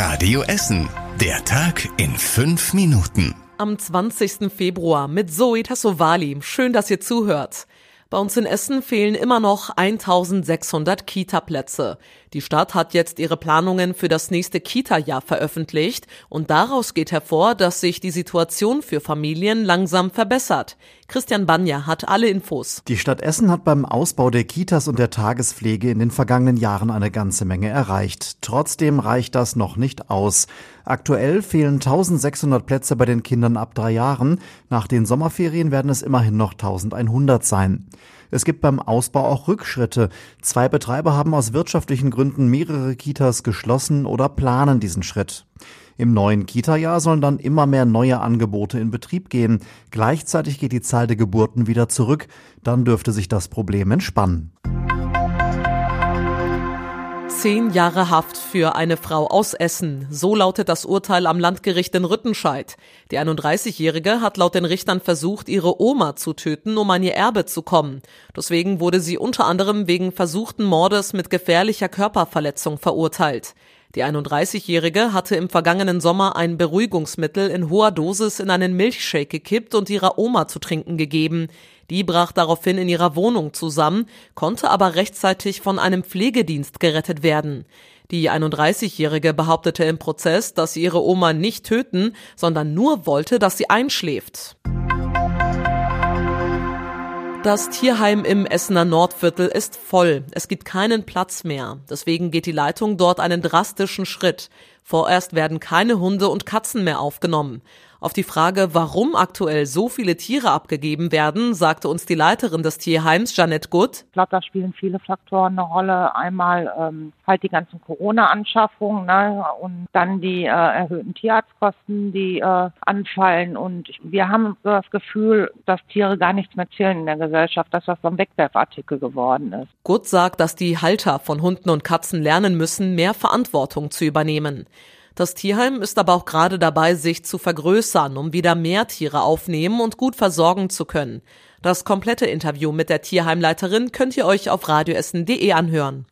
Radio Essen. Der Tag in fünf Minuten. Am 20. Februar mit Zoe Tassovali. Schön, dass ihr zuhört. Bei uns in Essen fehlen immer noch 1600 Kita-Plätze. Die Stadt hat jetzt ihre Planungen für das nächste Kita-Jahr veröffentlicht und daraus geht hervor, dass sich die Situation für Familien langsam verbessert. Christian Banja hat alle Infos. Die Stadt Essen hat beim Ausbau der Kitas und der Tagespflege in den vergangenen Jahren eine ganze Menge erreicht. Trotzdem reicht das noch nicht aus. Aktuell fehlen 1600 Plätze bei den Kindern ab drei Jahren. Nach den Sommerferien werden es immerhin noch 1100 sein. Es gibt beim Ausbau auch Rückschritte. Zwei Betreiber haben aus wirtschaftlichen Gründen mehrere Kitas geschlossen oder planen diesen Schritt. Im neuen Kita-Jahr sollen dann immer mehr neue Angebote in Betrieb gehen. Gleichzeitig geht die Zahl der Geburten wieder zurück. Dann dürfte sich das Problem entspannen. Zehn Jahre Haft für eine Frau aus Essen. So lautet das Urteil am Landgericht in Rüttenscheid. Die 31-Jährige hat laut den Richtern versucht, ihre Oma zu töten, um an ihr Erbe zu kommen. Deswegen wurde sie unter anderem wegen versuchten Mordes mit gefährlicher Körperverletzung verurteilt. Die 31-Jährige hatte im vergangenen Sommer ein Beruhigungsmittel in hoher Dosis in einen Milchshake gekippt und ihrer Oma zu trinken gegeben. Die brach daraufhin in ihrer Wohnung zusammen, konnte aber rechtzeitig von einem Pflegedienst gerettet werden. Die 31-Jährige behauptete im Prozess, dass sie ihre Oma nicht töten, sondern nur wollte, dass sie einschläft. Das Tierheim im Essener Nordviertel ist voll. Es gibt keinen Platz mehr. Deswegen geht die Leitung dort einen drastischen Schritt. Vorerst werden keine Hunde und Katzen mehr aufgenommen. Auf die Frage, warum aktuell so viele Tiere abgegeben werden, sagte uns die Leiterin des Tierheims, Janette Gutt. Ich glaube, da spielen viele Faktoren eine Rolle. Einmal ähm, halt die ganzen Corona-Anschaffungen ne? und dann die äh, erhöhten Tierarztkosten, die äh, anfallen. Und wir haben das Gefühl, dass Tiere gar nichts mehr zählen in der Gesellschaft, dass das so ein Wegwerfartikel geworden ist. Gutt sagt, dass die Halter von Hunden und Katzen lernen müssen, mehr Verantwortung zu übernehmen. Das Tierheim ist aber auch gerade dabei, sich zu vergrößern, um wieder mehr Tiere aufnehmen und gut versorgen zu können. Das komplette Interview mit der Tierheimleiterin könnt ihr euch auf radioessen.de anhören.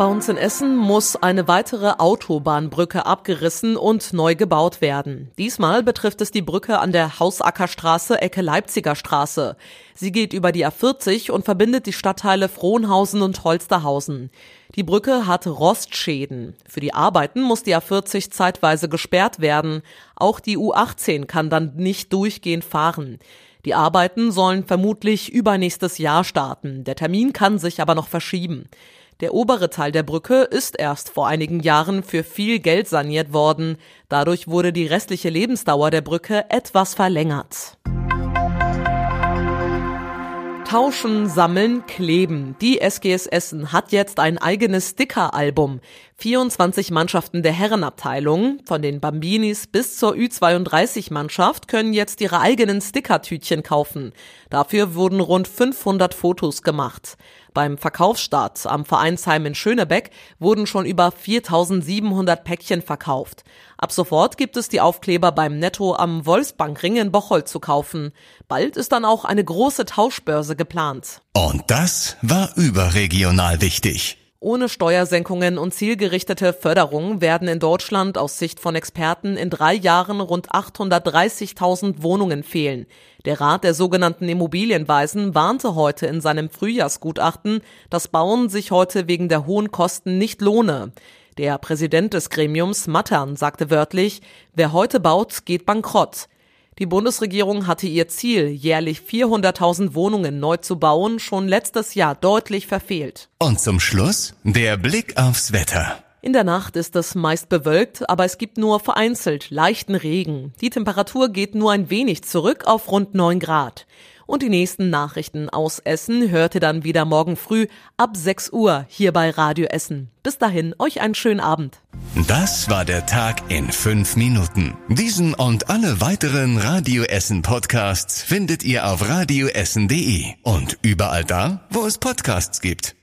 Bei uns in Essen muss eine weitere Autobahnbrücke abgerissen und neu gebaut werden. Diesmal betrifft es die Brücke an der Hausackerstraße Ecke Leipziger Straße. Sie geht über die A40 und verbindet die Stadtteile Frohnhausen und Holsterhausen. Die Brücke hat Rostschäden. Für die Arbeiten muss die A40 zeitweise gesperrt werden. Auch die U18 kann dann nicht durchgehend fahren. Die Arbeiten sollen vermutlich übernächstes Jahr starten. Der Termin kann sich aber noch verschieben. Der obere Teil der Brücke ist erst vor einigen Jahren für viel Geld saniert worden. Dadurch wurde die restliche Lebensdauer der Brücke etwas verlängert. Tauschen, Sammeln, Kleben. Die SGS Essen hat jetzt ein eigenes Sticker-Album. 24 Mannschaften der Herrenabteilung, von den Bambinis bis zur Ü32-Mannschaft, können jetzt ihre eigenen Stickertütchen kaufen. Dafür wurden rund 500 Fotos gemacht. Beim Verkaufsstart am Vereinsheim in Schönebeck wurden schon über 4700 Päckchen verkauft. Ab sofort gibt es die Aufkleber beim Netto am Wolfsbankring in Bocholt zu kaufen. Bald ist dann auch eine große Tauschbörse geplant. Und das war überregional wichtig. Ohne Steuersenkungen und zielgerichtete Förderung werden in Deutschland aus Sicht von Experten in drei Jahren rund 830.000 Wohnungen fehlen. Der Rat der sogenannten Immobilienweisen warnte heute in seinem Frühjahrsgutachten, dass Bauen sich heute wegen der hohen Kosten nicht lohne. Der Präsident des Gremiums Mattern sagte wörtlich, wer heute baut, geht bankrott. Die Bundesregierung hatte ihr Ziel, jährlich 400.000 Wohnungen neu zu bauen, schon letztes Jahr deutlich verfehlt. Und zum Schluss der Blick aufs Wetter. In der Nacht ist es meist bewölkt, aber es gibt nur vereinzelt leichten Regen. Die Temperatur geht nur ein wenig zurück auf rund 9 Grad. Und die nächsten Nachrichten aus Essen hört ihr dann wieder morgen früh ab 6 Uhr hier bei Radio Essen. Bis dahin, euch einen schönen Abend. Das war der Tag in fünf Minuten. Diesen und alle weiteren Radio Essen Podcasts findet ihr auf radioessen.de und überall da, wo es Podcasts gibt.